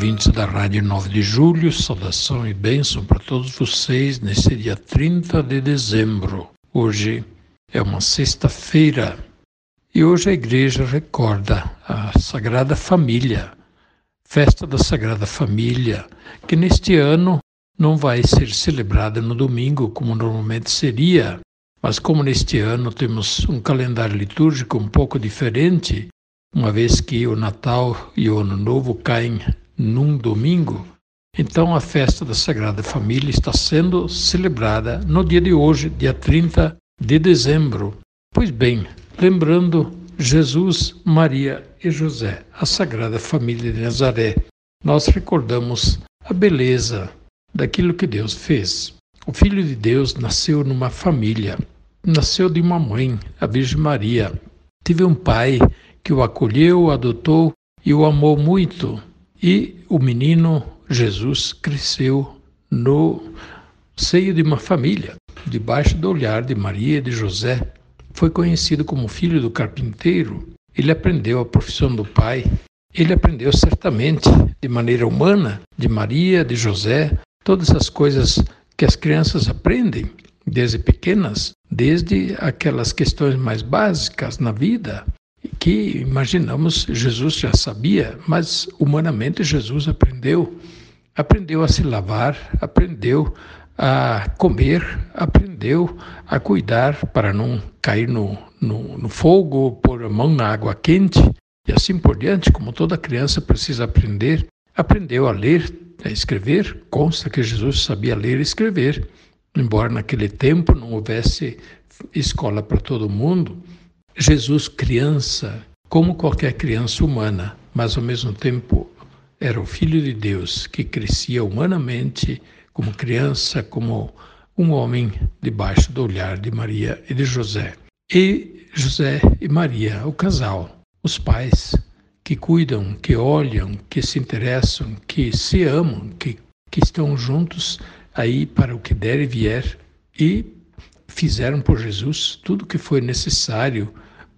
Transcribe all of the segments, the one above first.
ouvintes da Rádio 9 de Julho, saudação e bênção para todos vocês nesse dia 30 de dezembro. Hoje é uma sexta-feira e hoje a igreja recorda a Sagrada Família, festa da Sagrada Família, que neste ano não vai ser celebrada no domingo como normalmente seria, mas como neste ano temos um calendário litúrgico um pouco diferente, uma vez que o Natal e o Ano Novo caem num domingo, então a festa da Sagrada Família está sendo celebrada no dia de hoje, dia 30 de dezembro. Pois bem, lembrando Jesus, Maria e José, a Sagrada Família de Nazaré, nós recordamos a beleza daquilo que Deus fez. O Filho de Deus nasceu numa família, nasceu de uma mãe, a Virgem Maria. Teve um pai que o acolheu, o adotou e o amou muito. E o menino Jesus cresceu no seio de uma família, debaixo do olhar de Maria e de José. Foi conhecido como filho do carpinteiro. Ele aprendeu a profissão do pai. Ele aprendeu certamente, de maneira humana, de Maria, de José, todas as coisas que as crianças aprendem desde pequenas, desde aquelas questões mais básicas na vida, que imaginamos Jesus já sabia, mas humanamente Jesus aprendeu. Aprendeu a se lavar, aprendeu a comer, aprendeu a cuidar para não cair no, no, no fogo, pôr a mão na água quente e assim por diante, como toda criança precisa aprender. Aprendeu a ler, a escrever, consta que Jesus sabia ler e escrever, embora naquele tempo não houvesse escola para todo mundo. Jesus, criança, como qualquer criança humana, mas ao mesmo tempo era o Filho de Deus que crescia humanamente como criança, como um homem debaixo do olhar de Maria e de José. E José e Maria, o casal, os pais que cuidam, que olham, que se interessam, que se amam, que, que estão juntos aí para o que der e vier e fizeram por Jesus tudo o que foi necessário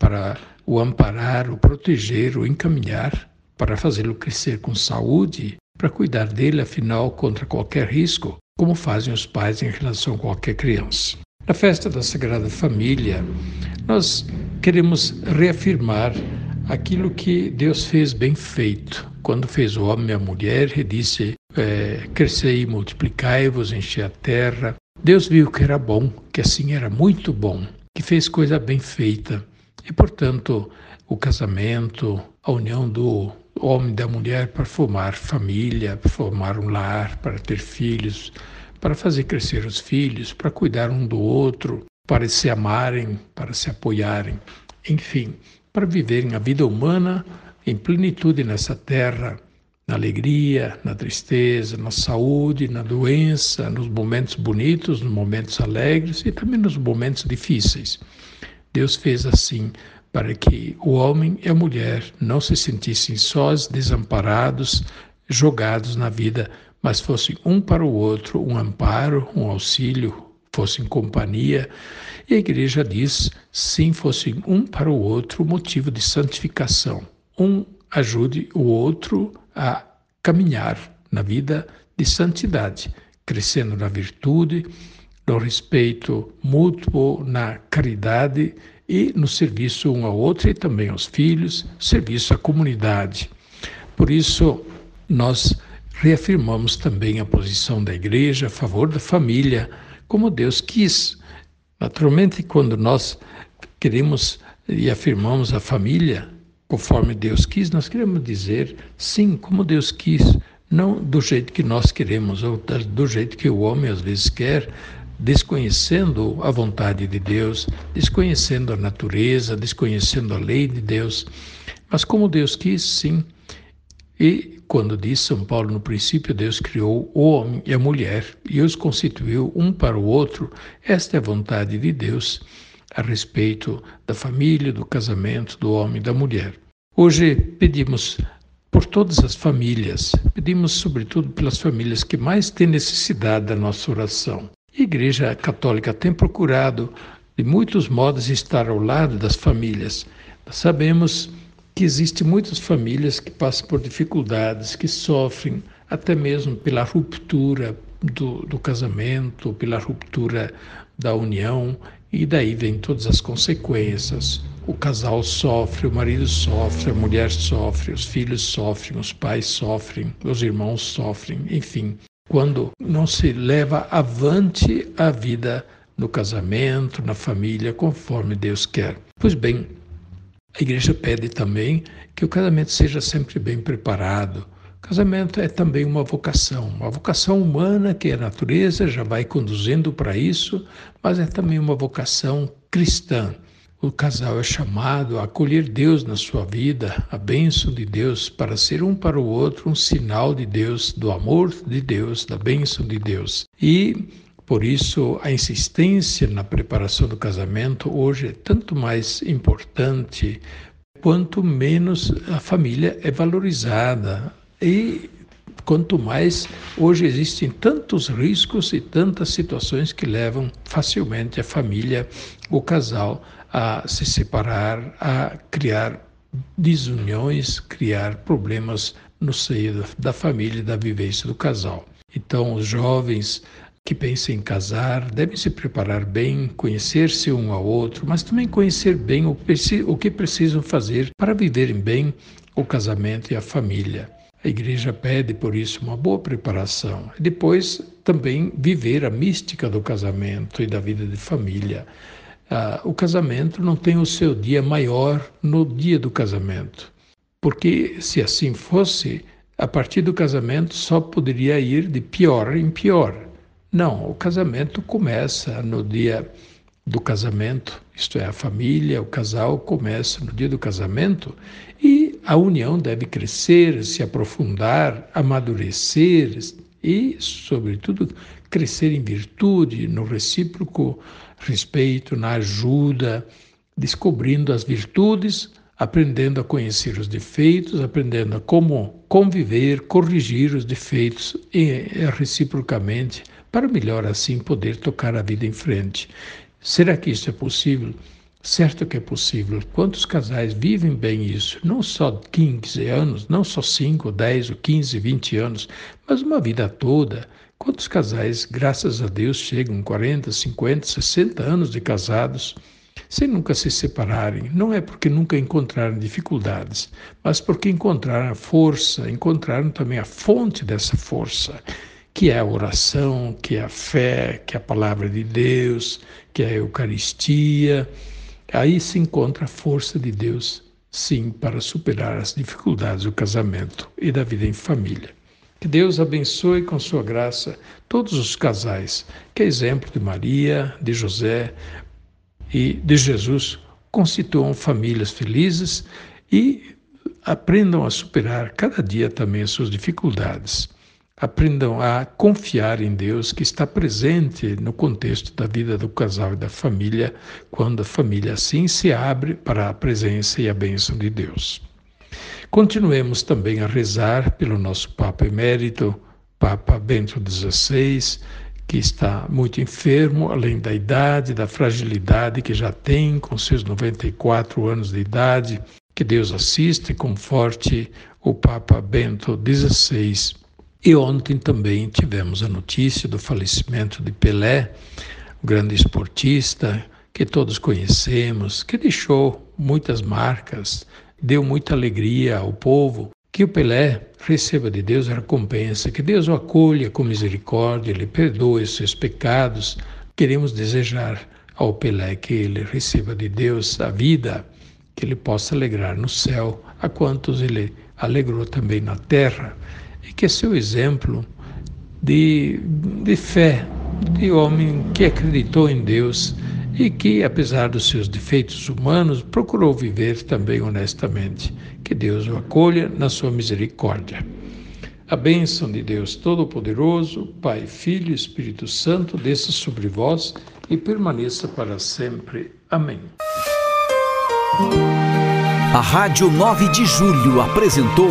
para o amparar, o proteger, o encaminhar, para fazê-lo crescer com saúde, para cuidar dele, afinal, contra qualquer risco, como fazem os pais em relação a qualquer criança. Na festa da Sagrada Família, nós queremos reafirmar aquilo que Deus fez bem feito. Quando fez o homem e a mulher, e disse: é, Crescei e multiplicai-vos, enchei a terra. Deus viu que era bom, que assim era muito bom, que fez coisa bem feita. E, portanto, o casamento, a união do homem e da mulher para formar família, para formar um lar, para ter filhos, para fazer crescer os filhos, para cuidar um do outro, para se amarem, para se apoiarem, enfim, para viverem a vida humana em plenitude nessa terra, na alegria, na tristeza, na saúde, na doença, nos momentos bonitos, nos momentos alegres e também nos momentos difíceis. Deus fez assim para que o homem e a mulher não se sentissem sós, desamparados, jogados na vida, mas fossem um para o outro um amparo, um auxílio, fossem companhia. E a igreja diz: sim, fossem um para o outro motivo de santificação. Um ajude o outro a caminhar na vida de santidade, crescendo na virtude, no respeito mútuo, na caridade e no serviço um ao outro e também aos filhos, serviço à comunidade. Por isso, nós reafirmamos também a posição da igreja a favor da família, como Deus quis. Naturalmente, quando nós queremos e afirmamos a família conforme Deus quis, nós queremos dizer sim, como Deus quis, não do jeito que nós queremos ou do jeito que o homem às vezes quer, desconhecendo a vontade de Deus, desconhecendo a natureza, desconhecendo a lei de Deus. Mas como Deus quis, sim. E quando diz São Paulo, no princípio Deus criou o homem e a mulher e os constituiu um para o outro, esta é a vontade de Deus a respeito da família, do casamento, do homem e da mulher. Hoje pedimos por todas as famílias, pedimos sobretudo pelas famílias que mais têm necessidade da nossa oração. A Igreja Católica tem procurado, de muitos modos, estar ao lado das famílias. Sabemos que existem muitas famílias que passam por dificuldades, que sofrem até mesmo pela ruptura do, do casamento, pela ruptura da união, e daí vem todas as consequências. O casal sofre, o marido sofre, a mulher sofre, os filhos sofrem, os pais sofrem, os irmãos sofrem, enfim. Quando não se leva avante a vida no casamento, na família, conforme Deus quer. Pois bem, a igreja pede também que o casamento seja sempre bem preparado. O casamento é também uma vocação, uma vocação humana que a natureza já vai conduzindo para isso, mas é também uma vocação cristã. O casal é chamado a acolher Deus na sua vida, a bênção de Deus, para ser um para o outro um sinal de Deus, do amor de Deus, da bênção de Deus. E por isso, a insistência na preparação do casamento hoje é tanto mais importante quanto menos a família é valorizada. E quanto mais hoje existem tantos riscos e tantas situações que levam facilmente a família, o casal, a se separar, a criar desuniões, criar problemas no seio da família e da vivência do casal. Então, os jovens que pensam em casar devem se preparar bem, conhecer-se um ao outro, mas também conhecer bem o, que precisam fazer para viverem bem o casamento e a família. A igreja pede, por isso, uma boa preparação. Depois, também viver a mística do casamento e da vida de família. Ah, o casamento não tem o seu dia maior no dia do casamento. Porque, se assim fosse, a partir do casamento só poderia ir de pior em pior. Não, o casamento começa no dia do casamento, isto é, a família, o casal começa no dia do casamento e a união deve crescer, se aprofundar, amadurecer e, sobretudo, crescer em virtude, no recíproco respeito, na ajuda, descobrindo as virtudes, aprendendo a conhecer os defeitos, aprendendo a como conviver, corrigir os defeitos e reciprocamente para melhor assim poder tocar a vida em frente. Será que isso é possível? Certo que é possível. Quantos casais vivem bem isso? Não só 15 anos, não só 5, 10, 15, 20 anos, mas uma vida toda. Quantos casais, graças a Deus, chegam 40, 50, 60 anos de casados sem nunca se separarem? Não é porque nunca encontraram dificuldades, mas porque encontraram a força, encontraram também a fonte dessa força que é a oração, que é a fé, que é a palavra de Deus, que é a Eucaristia. Aí se encontra a força de Deus, sim, para superar as dificuldades do casamento e da vida em família. Que Deus abençoe com sua graça todos os casais, que, exemplo de Maria, de José e de Jesus, constituam famílias felizes e aprendam a superar cada dia também as suas dificuldades aprendam a confiar em Deus que está presente no contexto da vida do casal e da família, quando a família assim se abre para a presença e a bênção de Deus. Continuemos também a rezar pelo nosso Papa Emérito, Papa Bento XVI, que está muito enfermo, além da idade, da fragilidade que já tem com seus 94 anos de idade. Que Deus assista e conforte o Papa Bento XVI e ontem também tivemos a notícia do falecimento de Pelé, o grande esportista que todos conhecemos, que deixou muitas marcas, deu muita alegria ao povo. Que o Pelé receba de Deus a recompensa, que Deus o acolha com misericórdia, lhe perdoe seus pecados. Queremos desejar ao Pelé que ele receba de Deus a vida, que ele possa alegrar no céu a quantos ele alegrou também na terra e que é seu exemplo de, de fé, de homem que acreditou em Deus e que, apesar dos seus defeitos humanos, procurou viver também honestamente. Que Deus o acolha na sua misericórdia. A bênção de Deus Todo-Poderoso, Pai, Filho e Espírito Santo, desça sobre vós e permaneça para sempre. Amém. A Rádio 9 de Julho apresentou